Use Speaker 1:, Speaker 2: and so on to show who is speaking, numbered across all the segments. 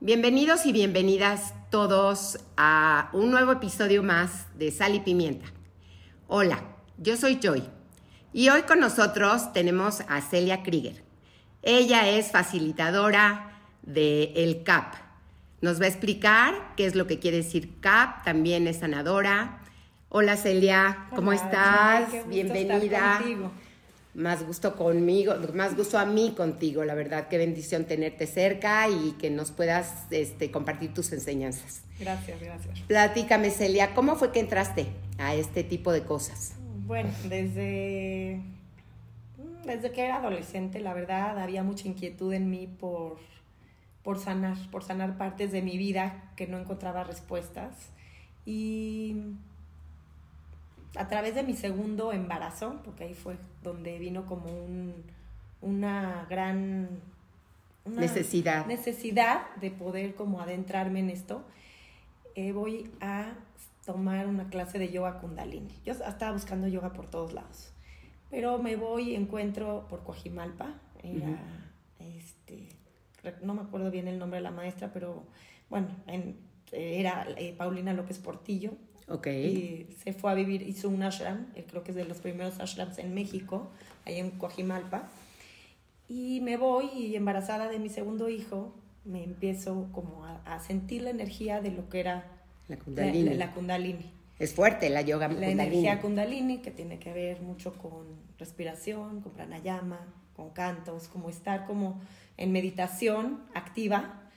Speaker 1: Bienvenidos y bienvenidas todos a un nuevo episodio más de Sal y Pimienta. Hola, yo soy Joy y hoy con nosotros tenemos a Celia Krieger. Ella es facilitadora de el CAP. Nos va a explicar qué es lo que quiere decir CAP, también es sanadora. Hola Celia, ¿cómo estás? Bienvenida más gusto conmigo, más gusto a mí contigo, la verdad, qué bendición tenerte cerca y que nos puedas este, compartir tus enseñanzas.
Speaker 2: Gracias, gracias.
Speaker 1: Platícame, Celia, ¿cómo fue que entraste a este tipo de cosas?
Speaker 2: Bueno, desde, desde que era adolescente, la verdad, había mucha inquietud en mí por, por sanar, por sanar partes de mi vida que no encontraba respuestas. Y a través de mi segundo embarazo, porque ahí fue donde vino como un, una gran
Speaker 1: necesidad.
Speaker 2: necesidad de poder como adentrarme en esto, eh, voy a tomar una clase de yoga kundalini. Yo estaba buscando yoga por todos lados, pero me voy y encuentro por Coajimalpa, este, no me acuerdo bien el nombre de la maestra, pero bueno, era eh, Paulina López Portillo, y se fue a vivir, hizo un ashram, eh, creo que es de los primeros ashrams en México, ahí en Coajimalpa. Y me voy y embarazada de mi segundo hijo, me empiezo como a, sentir la energía de lo que era
Speaker 1: la kundalini.
Speaker 2: La, kundalini.
Speaker 1: Es fuerte la yoga
Speaker 2: la
Speaker 1: kundalini.
Speaker 2: La energía kundalini que tiene que ver mucho con respiración, con pranayama, con cantos, como estar como en meditación activa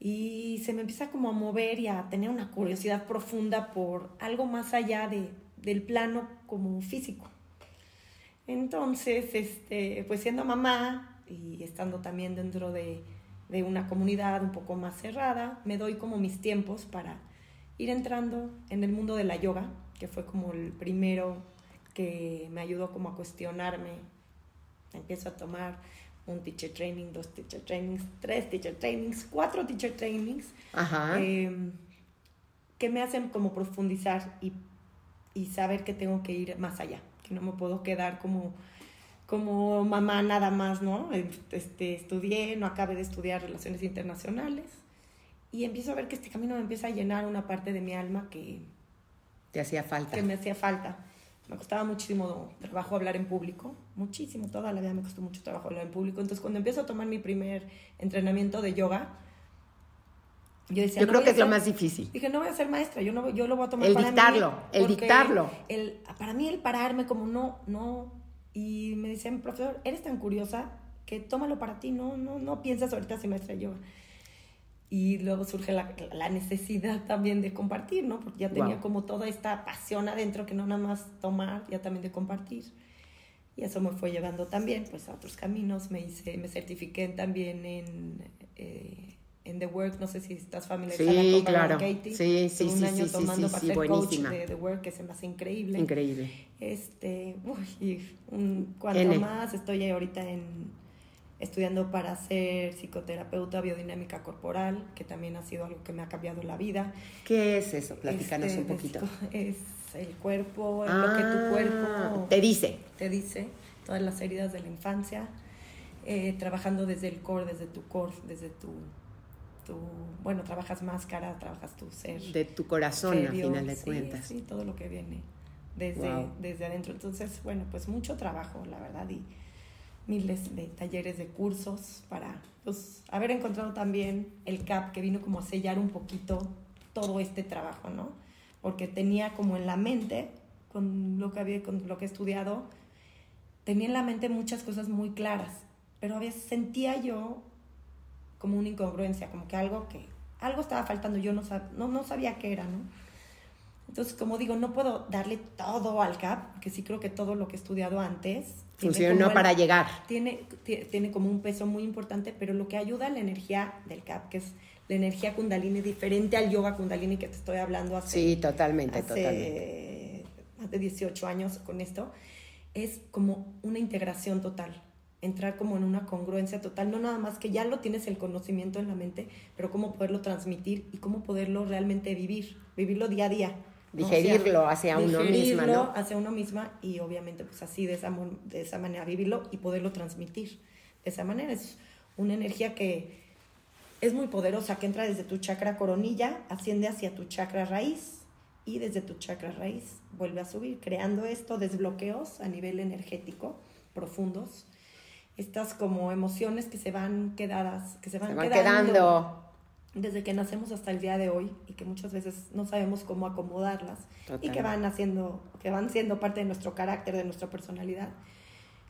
Speaker 2: y se me empieza como a mover y a tener una curiosidad profunda por algo más allá de, del plano como físico. Entonces, este, pues siendo mamá y estando también dentro de, de una comunidad un poco más cerrada, me doy como mis tiempos para ir entrando en el mundo de la yoga, que fue como el primero que me ayudó como a cuestionarme. Empiezo a tomar un teacher training, dos teacher trainings, tres teacher trainings, cuatro teacher trainings, em, que me hacen como profundizar y, y, saber que tengo que ir más allá, que no me puedo quedar como, como mamá nada más, ¿no? Este, estudié, no acabé de estudiar relaciones internacionales y empiezo a ver que este camino me empieza a llenar una parte de mi alma que...
Speaker 1: Te hacía falta.
Speaker 2: Que me hacía falta me costaba muchísimo trabajo hablar en público, muchísimo, toda la vida me costó mucho trabajo hablar en público. Entonces, cuando empiezo a tomar mi primer entrenamiento de yoga,
Speaker 1: yo decía, yo creo que es lo más difícil.
Speaker 2: Dije, no voy a ser maestra, yo, no, yo lo voy a tomar
Speaker 1: el dictarlo, El dictarlo,
Speaker 2: el Para mí el pararme como no, no, y me decían, profesor, eres tan curiosa que tómalo para ti, no, no, no piensas ahorita ser maestra de yoga y luego surge la, la, necesidad también de compartir, ¿no? Porque ya tenía como toda esta pasión adentro que no nada más tomar, ya también de compartir. Y eso me fue llevando también pues a otros caminos. Me hice, me certifiqué también en, eh, en The Work, no sé si estás familiarizada
Speaker 1: sí,
Speaker 2: con
Speaker 1: claro. Katie. Sí, sí,
Speaker 2: un
Speaker 1: sí,
Speaker 2: año
Speaker 1: sí,
Speaker 2: tomando
Speaker 1: sí,
Speaker 2: para ser coach de The Work, que se me hace increíble.
Speaker 1: Increíble.
Speaker 2: Este, uy, un, cuanto más estoy ahorita en estudiando para ser psicoterapeuta biodinámica corporal, que también ha sido algo que me ha cambiado la vida.
Speaker 1: ¿Qué es eso? Platícanos este, un poquito.
Speaker 2: Es el cuerpo, lo que tu ah, cuerpo
Speaker 1: te dice.
Speaker 2: Te dice, todas las heridas de la infancia, eh, trabajando desde el core, desde tu core, desde tu, tu, bueno, trabajas máscara, trabajas tu ser.
Speaker 1: De tu corazón, al final de cuentas.
Speaker 2: Sí, todo lo que viene desde, desde adentro. Entonces, bueno, pues mucho trabajo, la verdad, y miles de talleres, de cursos, para pues, haber encontrado también el CAP que vino como a sellar un poquito todo este trabajo, ¿no? Porque tenía como en la mente, con lo que había, con lo que he estudiado, tenía en la mente muchas cosas muy claras, pero a veces sentía yo como una incongruencia, como que algo que algo estaba faltando, yo no, no, no sabía qué era, ¿no? Entonces, como digo, no puedo darle todo al CAP, porque sí creo que todo lo que he estudiado antes...
Speaker 1: Funcionó para llegar.
Speaker 2: Tiene, tiene como un peso muy importante, pero lo que ayuda a la energía del CAP, que es la energía kundalini, diferente al yoga kundalini que te estoy hablando hace...
Speaker 1: Sí, totalmente,
Speaker 2: hace
Speaker 1: totalmente.
Speaker 2: Más de 18 años con esto, es como una integración total entrar como en una congruencia total, no nada más que ya lo tienes el conocimiento en la mente, pero cómo poderlo transmitir y cómo poderlo realmente vivir, vivirlo día a día
Speaker 1: digerirlo hacia uno misma, ¿no?
Speaker 2: hacia uno misma y obviamente pues así de esa, de esa manera vivirlo y poderlo transmitir de esa manera. Es una energía que es muy poderosa, que entra desde tu chakra coronilla, asciende hacia tu chakra raíz y desde tu chakra raíz vuelve a subir, creando esto, desbloqueos a nivel energético profundos. Estas como emociones que se van quedadas, que se van, quedando, desde que nacemos hasta el día de hoy y que muchas veces no sabemos cómo acomodarlas y que van haciendo, que van siendo parte de nuestro carácter, de nuestra personalidad.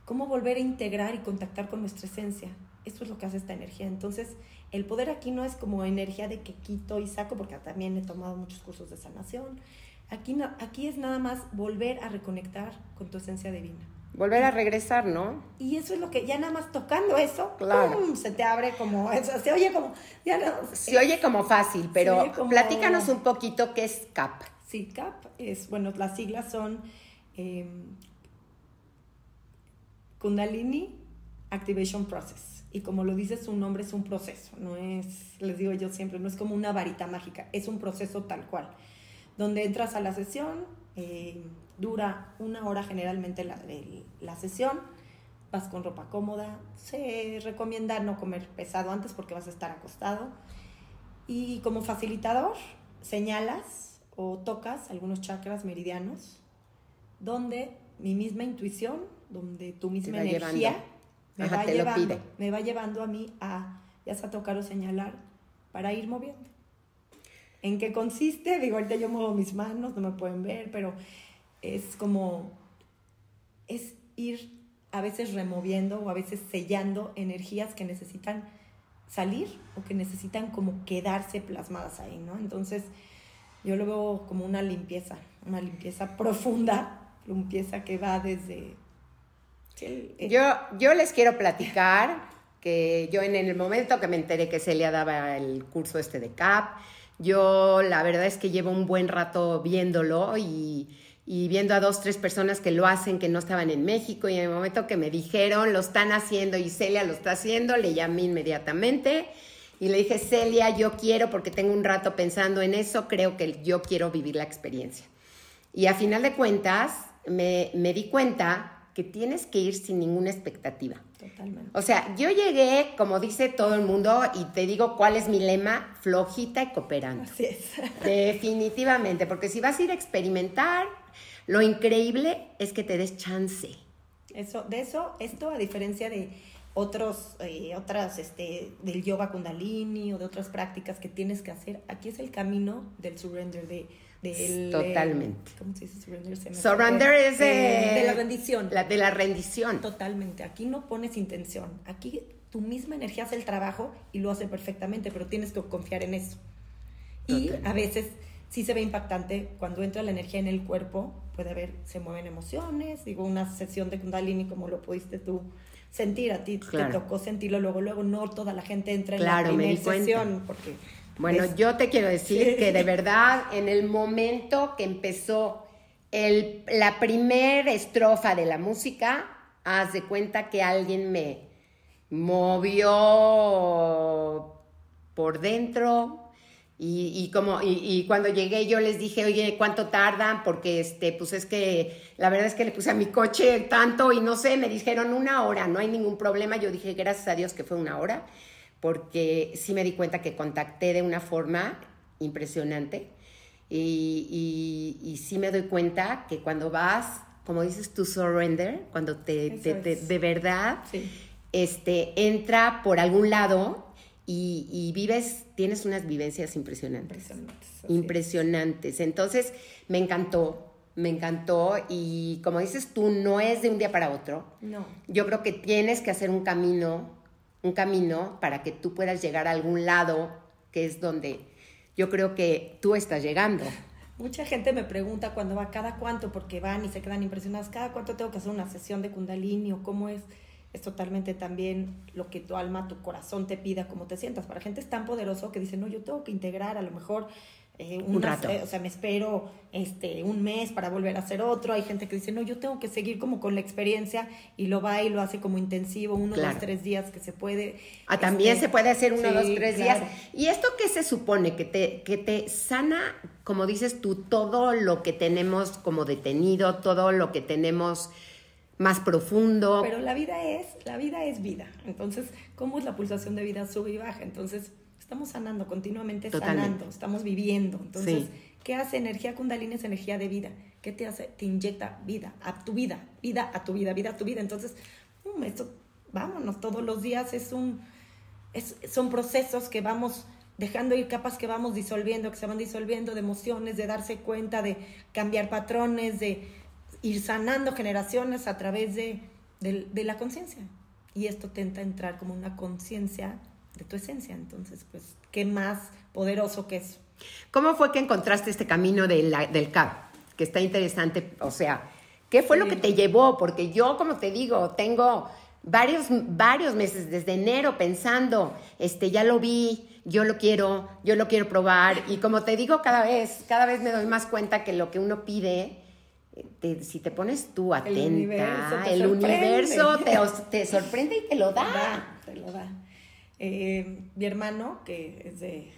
Speaker 2: Cómo volver a integrar y contactar con nuestra esencia. Esto es lo que hace esta energía. Entonces, el poder aquí no es como energía de que quito y saco, porque también he tomado muchos cursos de sanación. Aquí, no, aquí es nada más volver a reconectar con tu esencia divina.
Speaker 1: Volver a regresar, ¿no?
Speaker 2: Y eso es lo que ya nada más tocando eso, claro. se te abre como eso, se oye como ya no,
Speaker 1: se oye como fácil, pero platícanos un poquito qué es CAP.
Speaker 2: Sí, CAP es bueno, las siglas son em, Kundalini Activation Process y como lo dice su nombre, es un proceso, no es, les digo yo siempre, no es como una varita mágica, es un proceso tal cual, donde entras a la sesión, eh, dura una hora generalmente la, la sesión, vas con ropa cómoda, se recomienda no comer pesado antes porque vas a estar acostado, y como facilitador señalas o tocas algunos chakras meridianos, donde mi misma intuición, donde tu misma energía me, va llevando, me va llevando a mí a, ya sea tocar o señalar, para ir moviendo. ¿En qué consiste? Digo, ahorita yo muevo mis manos, no me pueden ver, pero es como, es ir a veces removiendo o a veces sellando energías que necesitan salir o que necesitan como quedarse plasmadas ahí, ¿no? Entonces, yo lo veo como una limpieza, una limpieza profunda, limpieza que va desde
Speaker 1: yo, yo les quiero platicar que yo en el momento que me enteré que Celia daba el curso este de CAP, yo la verdad es que llevo un buen rato viéndolo y, y, viendo a dos, tres personas que lo hacen que no estaban en México y en el momento que me dijeron lo están haciendo y Celia lo está haciendo, le llamé inmediatamente y le dije, Celia, yo quiero porque tengo un rato pensando en eso, creo que yo quiero vivir la experiencia. Y a final de cuentas me, me di cuenta que tienes que ir sin ninguna expectativa. Totalmente. O sea, yo llegué, como dice todo el mundo, y te digo cuál es mi lema, flojita y cooperando.
Speaker 2: Así es.
Speaker 1: Definitivamente, porque si vas a ir a experimentar, lo increíble es que te des chance.
Speaker 2: Eso, de eso, esto a diferencia de otros, eh, otras, este, del yoga kundalini o de otras prácticas que tienes que hacer, aquí es el camino del surrender, de
Speaker 1: Totalmente.
Speaker 2: ¿Cómo se dice surrender?
Speaker 1: surrender es
Speaker 2: de, la rendición.
Speaker 1: La, de la rendición.
Speaker 2: Totalmente. Aquí no pones intención. Aquí tu misma energía hace el trabajo y lo hace perfectamente, pero tienes que confiar en eso. Y a veces sí se ve impactante cuando entra la energía en el cuerpo, puede haber, se mueven emociones, digo, una sesión de Kundalini como lo pudiste tú sentir, a ti te tocó sentirlo luego, luego no toda la gente entra en la primera sesión porque
Speaker 1: bueno, yo te quiero decir que de verdad, en el momento que empezó el, la primera estrofa de la música, haz de cuenta que alguien me movió por dentro y, como y, cuando llegué yo les dije oye cuánto tardan porque este pues es que la verdad es que le puse a mi coche tanto y no sé me dijeron una hora no hay ningún problema yo dije gracias a Dios que fue una hora porque sí me di cuenta que contacté de una forma impresionante y, y, sí me doy cuenta que cuando vas, como dices tú, surrender, cuando te, de verdad este, entra por algún lado y, vives, tienes unas vivencias impresionantes. Impresionantes. Entonces, me encantó, me encantó y como dices tú, no es de un día para otro.
Speaker 2: No.
Speaker 1: Yo creo que tienes que hacer un camino un camino para que tú puedas llegar a algún lado que es donde yo creo que tú estás llegando.
Speaker 2: Mucha gente me pregunta cuando va, cada cuánto, porque van y se quedan impresionadas, cada cuánto tengo que hacer una sesión de kundalini o cómo es. Es totalmente también lo que tu alma, tu corazón te pida, cómo te sientas. Para gente es tan poderoso que dice, no, yo tengo que integrar a lo mejor eh,
Speaker 1: un rato.
Speaker 2: o sea, me espero este, un mes para volver a hacer otro. Hay gente que dice, no, yo tengo que seguir como con la experiencia y lo va y lo hace como intensivo, uno, dos, tres días que se puede.
Speaker 1: Ah, también este, se puede hacer uno, dos, tres días. ¿Y esto qué se supone? Que te, que te sana, como dices tú, todo lo que tenemos como detenido, todo lo que tenemos más profundo.
Speaker 2: Pero la vida es, la vida es vida. Entonces, ¿cómo es la pulsación de vida? Sube y baja. Entonces, estamos sanando, continuamente sanando, estamos viviendo. Entonces, ¿qué hace energía kundalini? Es energía de vida. ¿Qué te hace? Te inyecta vida a tu vida, vida a tu vida, vida a tu vida. Entonces, um, esto, vámonos, todos los días es un, son procesos que vamos dejando ir capas que vamos disolviendo, que se van disolviendo de emociones, de darse cuenta, de cambiar patrones, de ir sanando generaciones a través de, de, la conciencia. Y esto tenta entrar como una conciencia de tu esencia. Entonces, pues, ¿qué más poderoso que eso?
Speaker 1: ¿Cómo fue que encontraste este camino del CAP? Que está interesante, o sea, ¿qué fue lo que te llevó? Porque yo, como te digo, tengo varios, varios meses desde enero pensando, este, ya lo vi, yo lo quiero, yo lo quiero probar. Y como te digo, cada vez, cada vez me doy más cuenta que lo que uno pide, si te pones tú atenta, el universo te, sorprende y te lo da.
Speaker 2: te lo da. Eh, mi hermano, que es de,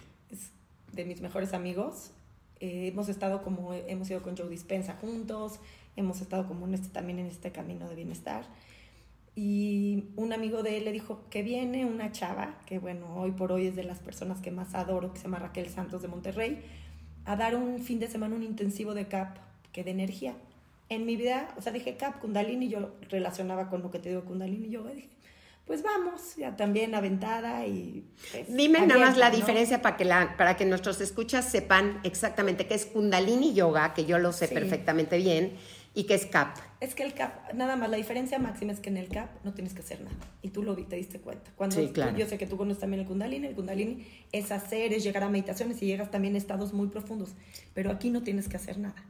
Speaker 2: de mis mejores amigos, eh, hemos estado como, hemos ido con Joe Dispensa juntos, hemos estado como en este, también en este camino de bienestar y un amigo de él le dijo que viene una chava, que bueno, hoy por hoy es de las personas que más adoro, que se llama Raquel Santos de Monterrey, a dar un fin de semana un intensivo de CAP, que de energía. En mi vida, o sea, dije CAP, Kundalini, yo relacionaba con lo que te digo Kundalini, yo dije, pues vamos, ya también aventada y...
Speaker 1: Pues, Dime nada más la diferencia para que, la, para que nuestros escuchas sepan exactamente qué es Kundalini Yoga, que yo lo sé perfectamente bien, y qué es CAP.
Speaker 2: Es que el CAP, nada más, la diferencia máxima es que en el CAP no tienes que hacer nada. Y tú lo vi, te diste cuenta. Cuando sí, claro. yo sé que tú conoces también el Kundalini, el Kundalini es hacer, es llegar a meditaciones y llegas también a estados muy profundos. Pero aquí no tienes que hacer nada.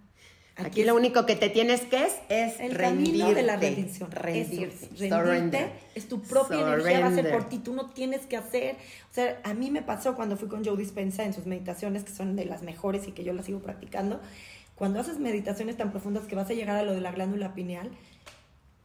Speaker 1: Aquí, lo único que te tienes que es, es
Speaker 2: el camino de la rendición. Rendirte. rendirte es tu propia energía, va a ser por ti. Tú no tienes que hacer. O sea, a mí me pasó cuando fui con Joe Dispensa en sus meditaciones, que son de las mejores y que yo las sigo practicando cuando haces meditaciones tan profundas que vas a llegar a lo de la glándula pineal,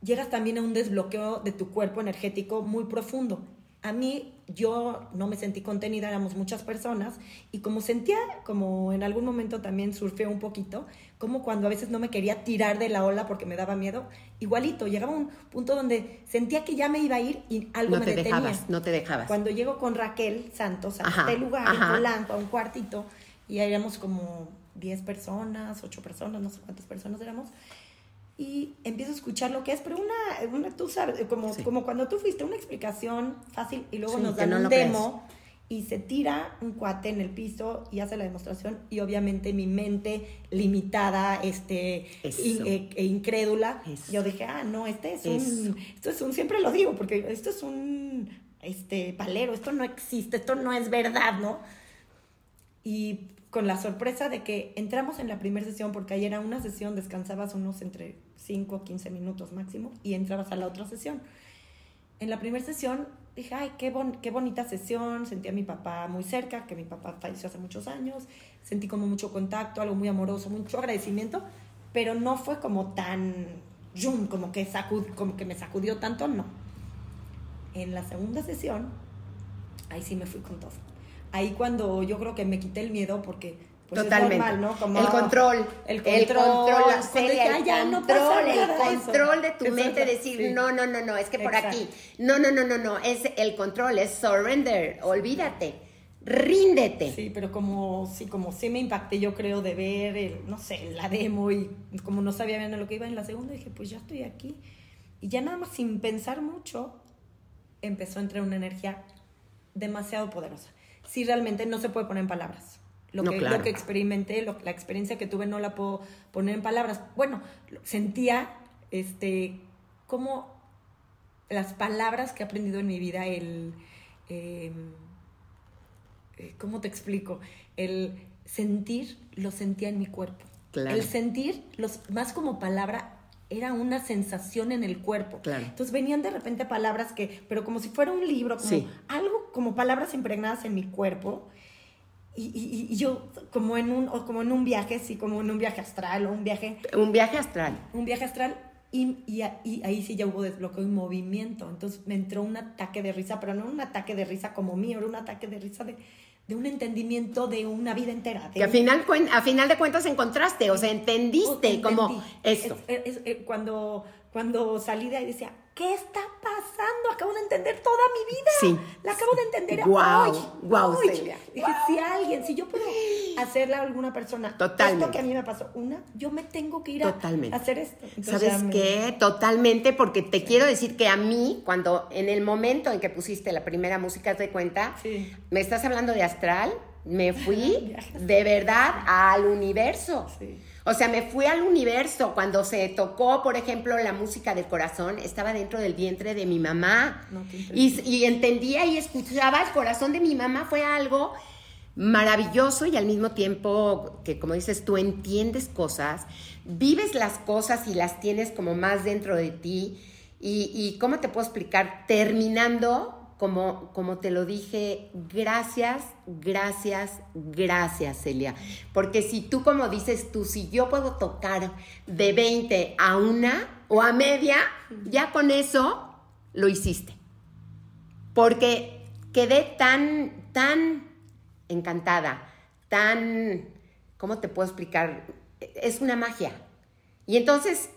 Speaker 2: llegas también a un desbloqueo de tu cuerpo energético muy profundo. A mí, yo no me sentí contenida, éramos muchas personas, y como sentía, como en algún momento también surfeó un poquito, como cuando a veces no me quería tirar de la ola porque me daba miedo, igualito, llegaba un punto donde sentía que ya me iba a ir y algo
Speaker 1: no
Speaker 2: me
Speaker 1: te
Speaker 2: detenía.
Speaker 1: Dejabas, no te dejabas.
Speaker 2: Cuando llego con Raquel Santos a este lugar, en Polanco, a un cuartito, y éramos como 10 personas, 8 personas, no sé cuántas personas éramos. Y empiezo a escuchar lo que es, pero una, una tú sabes, como, como cuando tú fuiste, una explicación fácil y luego nos dan un demo y se tira un cuate en el piso y hace la demostración y obviamente mi mente limitada este e, e, incrédula yo dije ah no este es un esto es un siempre lo digo porque esto es un este palero esto no existe esto no es verdad no y con la sorpresa de que entramos en la primera sesión, porque ayer era una sesión, descansabas unos entre 5 o 15 minutos máximo y entrabas a la otra sesión. En la primera sesión dije, ay, qué, qué bonita sesión, sentí a mi papá muy cerca, que mi papá falleció hace muchos años, sentí como mucho contacto, algo muy amoroso, mucho agradecimiento, pero no fue como tan, yum, como que, sacud, como que me sacudió tanto, no. En la segunda sesión, ahí sí me fui con todo ahí cuando yo creo que me quité el miedo porque pues
Speaker 1: Totalmente.
Speaker 2: Es normal, ¿no?
Speaker 1: Como, el control.
Speaker 2: El control. El
Speaker 1: control, la serie, el control, el control de tu mente, decir, no, no, no, no, es que por aquí. No, no, no, no, no, es el control, es surrender, olvídate, ríndete.
Speaker 2: Sí, pero como, sí, como sí me impacté, yo creo, de ver, el, no sé, la demo y como no sabía bien a lo que iba en la segunda, dije, pues ya estoy aquí. Y ya nada más sin pensar mucho, empezó a entrar una energía demasiado poderosa sí realmente no se puede poner en palabras. Lo, que, lo que experimenté, la experiencia que tuve no la puedo poner en palabras. Bueno, sentía este, como las palabras que he aprendido en mi vida, el... Em, eh, ¿Cómo te explico? El sentir, lo sentía en mi cuerpo. El sentir, los, más como palabra, era una sensación en el cuerpo. Entonces venían de repente palabras que, pero como si fuera un libro, como algo, como palabras impregnadas en mi cuerpo. Y, yo como en un como en un viaje, sí, como en un viaje astral o un viaje
Speaker 1: un viaje astral.
Speaker 2: Un viaje astral y, y, ahí sí ya hubo desbloqueo y movimiento. Entonces me entró un ataque de risa, pero no un ataque de risa como mío, era un ataque de risa de de un entendimiento de una vida entera.
Speaker 1: Que a final, a final de cuentas encontraste, o sea, entendiste como esto.
Speaker 2: cuando, cuando salí de ahí decía, ¿qué está pasando? Acabo de entender toda mi vida.
Speaker 1: Sí.
Speaker 2: La acabo de entender
Speaker 1: Guau,
Speaker 2: hoy.
Speaker 1: guau,
Speaker 2: hoy.
Speaker 1: Celia.
Speaker 2: Dije, si alguien, si yo puedo hacerle a alguna persona
Speaker 1: Totalmente.
Speaker 2: esto que a mí me pasó, una, yo me tengo que ir a,
Speaker 1: Totalmente.
Speaker 2: a hacer esto. Entonces,
Speaker 1: ¿Sabes
Speaker 2: me-
Speaker 1: qué? Totalmente, porque te quiero decir que a mí, cuando en el momento en que pusiste la primera música de cuenta,
Speaker 2: Sí.
Speaker 1: me estás hablando de astral, me fui de verdad al universo.
Speaker 2: Sí.
Speaker 1: O sea, me fui al universo. Cuando se tocó, por ejemplo, la música del corazón, estaba dentro del vientre de mi mamá.
Speaker 2: No,
Speaker 1: y, y entendía y escuchaba el corazón de mi mamá. Fue algo maravilloso y al mismo tiempo que, como dices, tú entiendes cosas, vives las cosas y las tienes como más dentro de ti. Y, y ¿cómo te puedo explicar? Terminando, como, como te lo dije, gracias, gracias, gracias, Celia. Porque si tú, como dices tú, si yo puedo tocar de 20 a una o a media, ya con eso lo hiciste. Porque quedé tan, tan encantada, tan, ¿cómo te puedo explicar? Es una magia. Y entonces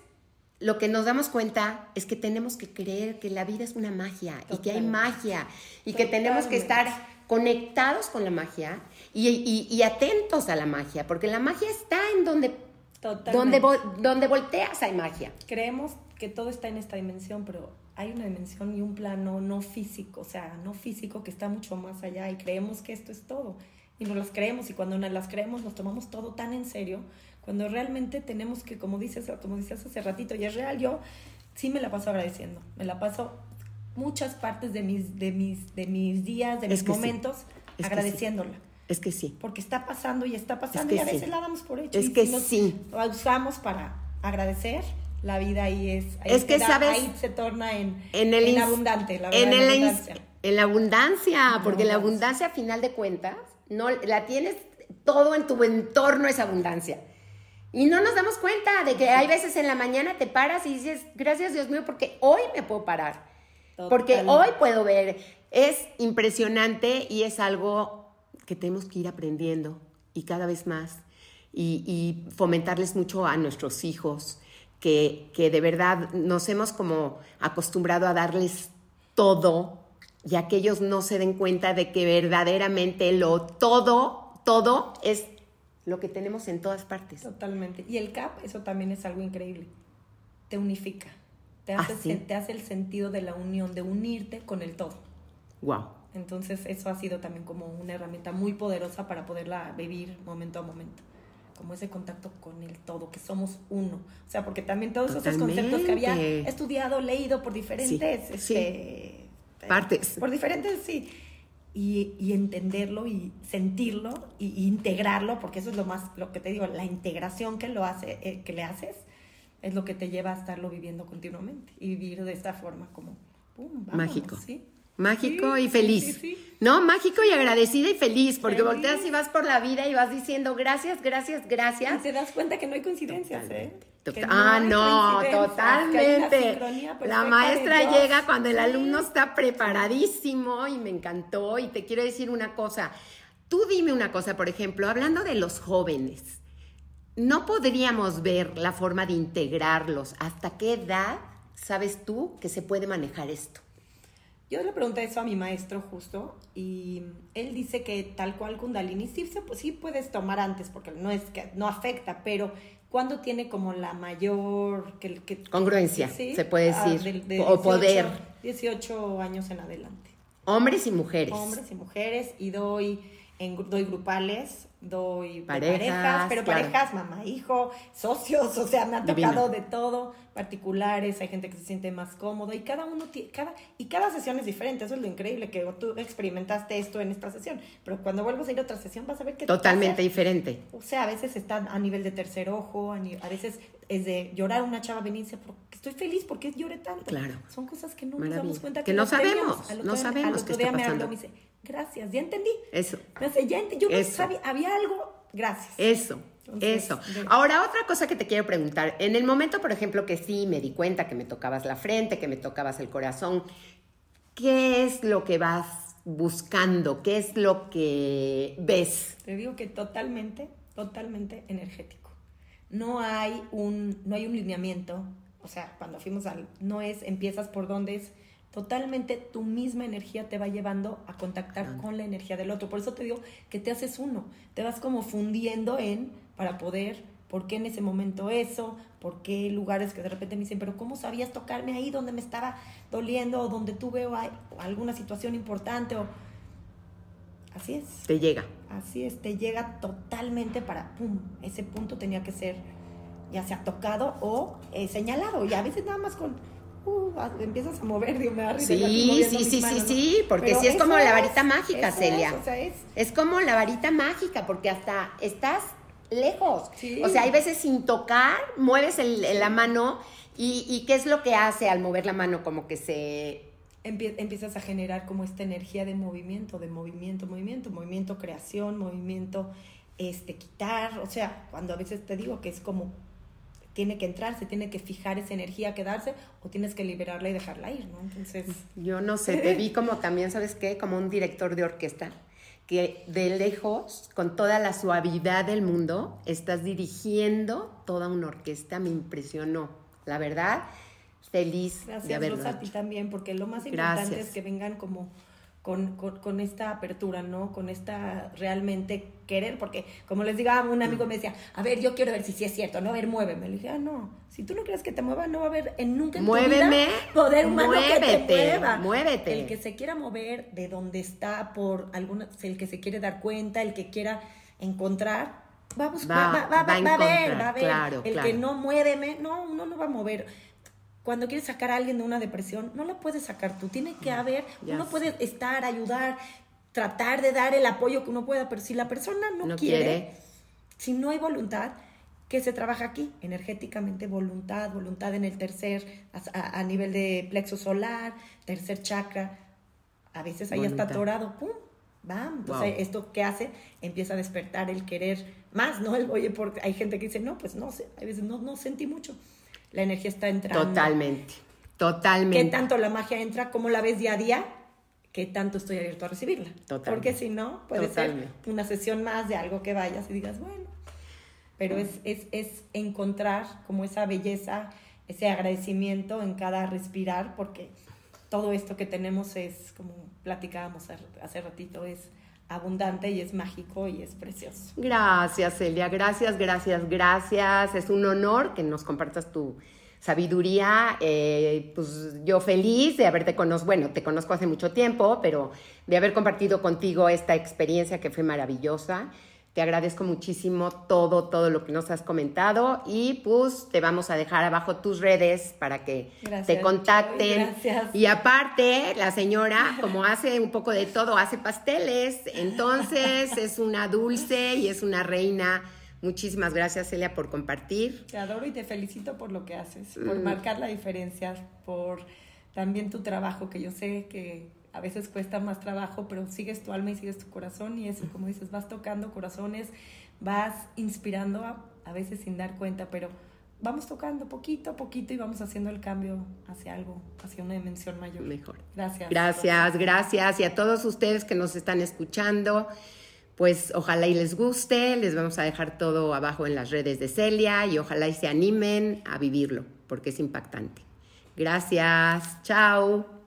Speaker 1: lo que nos damos cuenta es que tenemos que creer que la vida es una magia y que hay magia y que tenemos que estar conectados con la magia y, y- y atentos a la magia, porque la magia está en donde,
Speaker 2: Totalmente.
Speaker 1: donde, donde volteas hay magia.
Speaker 2: creemos que todo está en esta dimensión, pero hay una dimensión y un plano no físico, o sea, no físico que está mucho más allá y creemos que esto es todo. Y no las creemos y cuando no las creemos nos tomamos todo tan en serio, cuando realmente tenemos que, como dices, como decías hace ratito, y es real, yo sí me la paso agradeciendo, me la paso muchas partes de mis, de mis, de mis días, de mis
Speaker 1: sí.
Speaker 2: momentos agradeciéndola.
Speaker 1: Es que sí.
Speaker 2: Porque está pasando y está pasando
Speaker 1: que
Speaker 2: y a veces
Speaker 1: sí.
Speaker 2: la damos por hecho.
Speaker 1: Es
Speaker 2: y
Speaker 1: que
Speaker 2: si nos-
Speaker 1: sí.
Speaker 2: La usamos para agradecer, la vida ahí es. Ahí
Speaker 1: Es que,
Speaker 2: da-
Speaker 1: ¿sabes?
Speaker 2: Ahí se torna en,
Speaker 1: en el
Speaker 2: en
Speaker 1: ins-
Speaker 2: abundante, la verdad.
Speaker 1: en,
Speaker 2: en
Speaker 1: el ins-
Speaker 2: abundancia.
Speaker 1: en la abundancia, porque la
Speaker 2: abundancia.
Speaker 1: abundancia a final de cuentas no la tienes todo en tu entorno es abundancia. Y no nos damos cuenta de que hay veces en la mañana te paras y dices, gracias Dios mío, porque hoy me puedo parar. Porque hoy puedo ver. Es impresionante y es algo que tenemos que ir aprendiendo y cada vez más. Y, y fomentarles mucho a nuestros hijos, que, que de verdad nos hemos como acostumbrado a darles todo, ya que ellos no se den cuenta de que verdaderamente lo todo, todo es lo que tenemos en todas partes.
Speaker 2: Totalmente. Y el CAP, eso también es algo increíble. Te unifica. Te hace,
Speaker 1: Ah, sí.
Speaker 2: te hace el sentido de la unión, de unirte con el todo.
Speaker 1: Wow.
Speaker 2: Entonces, eso ha sido también como una herramienta muy poderosa para poderla vivir momento a momento. Como ese contacto con el todo, que somos uno. O sea, porque también todos esos conceptos que había
Speaker 1: Totalmente.
Speaker 2: estudiado, leído por diferentes
Speaker 1: Sí, sí.
Speaker 2: este,
Speaker 1: Partes.
Speaker 2: Por diferentes, sí. Y, y entenderlo y sentirlo y, y integrarlo, porque eso es lo más, lo que te digo, la integración que lo hace, eh, que le haces, es lo que te lleva a estarlo viviendo continuamente y vivir de esta forma como, pum, vámonos,
Speaker 1: Mágico.
Speaker 2: ¿sí?
Speaker 1: Mágico
Speaker 2: Sí,
Speaker 1: y feliz.
Speaker 2: sí, sí, sí.
Speaker 1: No, mágico y agradecida y feliz, porque
Speaker 2: Feliz.
Speaker 1: volteas y vas por la vida y vas diciendo gracias, gracias,
Speaker 2: Y
Speaker 1: gracias.
Speaker 2: te das cuenta que no hay coincidencias, ¿eh?
Speaker 1: Total- ah, no, totalmente. La maestra llega cuando el alumno está preparadísimo y me encantó. Y te quiero decir una cosa. Tú dime una cosa, por ejemplo, hablando de los jóvenes, ¿no podríamos ver la forma de integrarlos? ¿Hasta qué edad sabes tú que se puede manejar esto?
Speaker 2: Yo le pregunté eso a mi maestro justo y él dice que tal cual Kundalini sí, sí puedes tomar antes porque no es que no afecta, pero cuando tiene como la mayor que, que-
Speaker 1: Congruencia,
Speaker 2: Sí,
Speaker 1: se puede
Speaker 2: ah,
Speaker 1: decir,
Speaker 2: de- de
Speaker 1: o poder.
Speaker 2: 18 años en adelante.
Speaker 1: Hombres y mujeres.
Speaker 2: Hombres y mujeres y doy en doy grupales, doy
Speaker 1: Parejas,
Speaker 2: parejas, pero
Speaker 1: claro.
Speaker 2: parejas, mamá, hijo, socios, o sea, me ha
Speaker 1: Divino.
Speaker 2: tocado de todo, particulares, hay gente que se siente más cómodo y cada uno cada y cada sesión es diferente, eso es lo increíble que tú experimentaste esto en esta sesión, pero cuando vuelvas a ir a otra sesión vas a ver que
Speaker 1: Totalmente diferente.
Speaker 2: o sea, a veces está a nivel de tercer ojo, a, ni- a veces es de llorar una chava venirse porque estoy feliz porque lloré tanto.
Speaker 1: Claro.
Speaker 2: Son cosas que no nos damos cuenta
Speaker 1: Que no sabemos,
Speaker 2: Al otro
Speaker 1: no
Speaker 2: día-
Speaker 1: sabemos qué está
Speaker 2: habló, me dice, gracias, ya entendí.
Speaker 1: Eso.
Speaker 2: Me dice, ya entendí, yo no
Speaker 1: Eso.
Speaker 2: sabía, había algo, gracias.
Speaker 1: Eso,
Speaker 2: Entonces,
Speaker 1: eso.
Speaker 2: de-
Speaker 1: Ahora, otra cosa que te quiero preguntar. En el momento, por ejemplo, que sí me di cuenta que me tocabas la frente, que me tocabas el corazón, ¿qué es lo que vas buscando? ¿Qué es lo que ves?
Speaker 2: Te digo que totalmente, totalmente energético. No hay un, no hay un lineamiento, O sea, cuando fuimos al no es, empiezas por donde es, totalmente tu misma energía te va llevando a contactar con la energía del otro. Por eso te digo que te haces uno, te vas como fundiendo en para poder, ¿por qué en ese momento eso? ¿Por qué lugares que de repente me dicen, pero ¿cómo sabías tocarme ahí donde me estaba doliendo o donde tuve alguna situación importante? O... Así es.
Speaker 1: Te llega.
Speaker 2: Así es, te llega totalmente para, ¡pum! Ese punto tenía que ser ya sea tocado o eh, señalado. Y a veces nada más con uh, empiezas a mover, digo, me da
Speaker 1: Sí, sí, sí, sí, sí, porque sí es como la varita mágica, Celia. Es, como la varita mágica, porque hasta estás lejos. O sea, hay veces sin tocar, mueves la mano y, y, ¿qué es lo que hace al mover la mano? Como que se...
Speaker 2: empiezas a generar como esta energía de movimiento, de movimiento, movimiento, movimiento, creación, movimiento, este, quitar. O sea, cuando a veces te digo que es como tiene que entrar, se tiene que fijar esa energía, quedarse, o tienes que liberarla y dejarla ir, ¿no? Entonces...
Speaker 1: Yo no sé, te vi como también, ¿sabes qué? Como un director de orquesta, que de lejos, con toda la suavidad del mundo, estás dirigiendo toda una orquesta, me impresionó, la verdad, feliz de haberlo Rosa,
Speaker 2: a ti también, porque lo más importante es que vengan como con, con, esta apertura, ¿no? Con esta realmente querer, porque como les digo, un amigo me decía, a ver, yo quiero ver si sí es cierto, ¿no? A ver, muéveme. Le dije, ah, no, si tú no crees que te mueva, no va a haber en nunca en
Speaker 1: Muéveme,
Speaker 2: tu vida poder humano
Speaker 1: muévete,
Speaker 2: que te mueva.
Speaker 1: Muévete.
Speaker 2: El que se quiera mover de donde está por alguna, el que se quiere dar cuenta, el que quiera encontrar, va a buscar, va, va, va, a, ver, va a ver. Claro, el que no muéveme, no, uno no va a mover cuando quieres sacar a alguien de una depresión, no la puedes sacar tú. Tiene que haber, uno puede estar, ayudar, tratar de dar el apoyo que uno pueda, pero si la persona no, quiere, si no hay voluntad, ¿qué se trabaja aquí? Energéticamente, voluntad, voluntad en el tercer, a, nivel de plexo solar, tercer chakra. A veces ahí está atorado, ¡pum! ¡Bam! Entonces, ¿esto qué hace? Empieza a despertar el querer más, ¿no? El, oye, porque hay gente que dice, no, pues no sé, a veces no, no sentí mucho la energía está entrando.
Speaker 1: Totalmente, totalmente.
Speaker 2: ¿Qué tanto la magia entra? ¿Cómo la ves día a día? ¿Qué tanto estoy abierto a recibirla? Totalmente. Porque si no, puede ser una sesión más de algo que vayas y digas, bueno. Pero es, es, es encontrar como esa belleza, ese agradecimiento en cada respirar, porque todo esto que tenemos es, como platicábamos hace ratito, es abundante y es mágico y es precioso.
Speaker 1: Gracias, Celia. Gracias, gracias, gracias. Es un honor que nos compartas tu sabiduría. Eh, pues yo feliz de haberte conocido, bueno, te conozco hace mucho tiempo, pero de haber compartido contigo esta experiencia que fue maravillosa. Te agradezco muchísimo todo, todo lo que nos has comentado y pues te vamos a dejar abajo tus redes para que te contacten.
Speaker 2: Gracias.
Speaker 1: Y aparte, la señora, como hace un poco de todo, hace pasteles, entonces es una dulce y es una reina. Muchísimas gracias, Celia, por compartir.
Speaker 2: Te adoro y te felicito por lo que haces, por mm. marcar la diferencia, por también tu trabajo, que yo sé que a veces cuesta más trabajo, pero sigues tu alma y sigues tu corazón y eso, como dices, vas tocando corazones, vas inspirando a, veces sin dar cuenta, pero vamos tocando poquito a poquito y vamos haciendo el cambio hacia algo, hacia una dimensión mayor.
Speaker 1: Mejor.
Speaker 2: Gracias.
Speaker 1: Gracias, gracias. Y a todos ustedes que nos están escuchando, pues ojalá y les guste, les vamos a dejar todo abajo en las redes de Celia y ojalá y se animen a vivirlo, porque es impactante. Gracias, chao.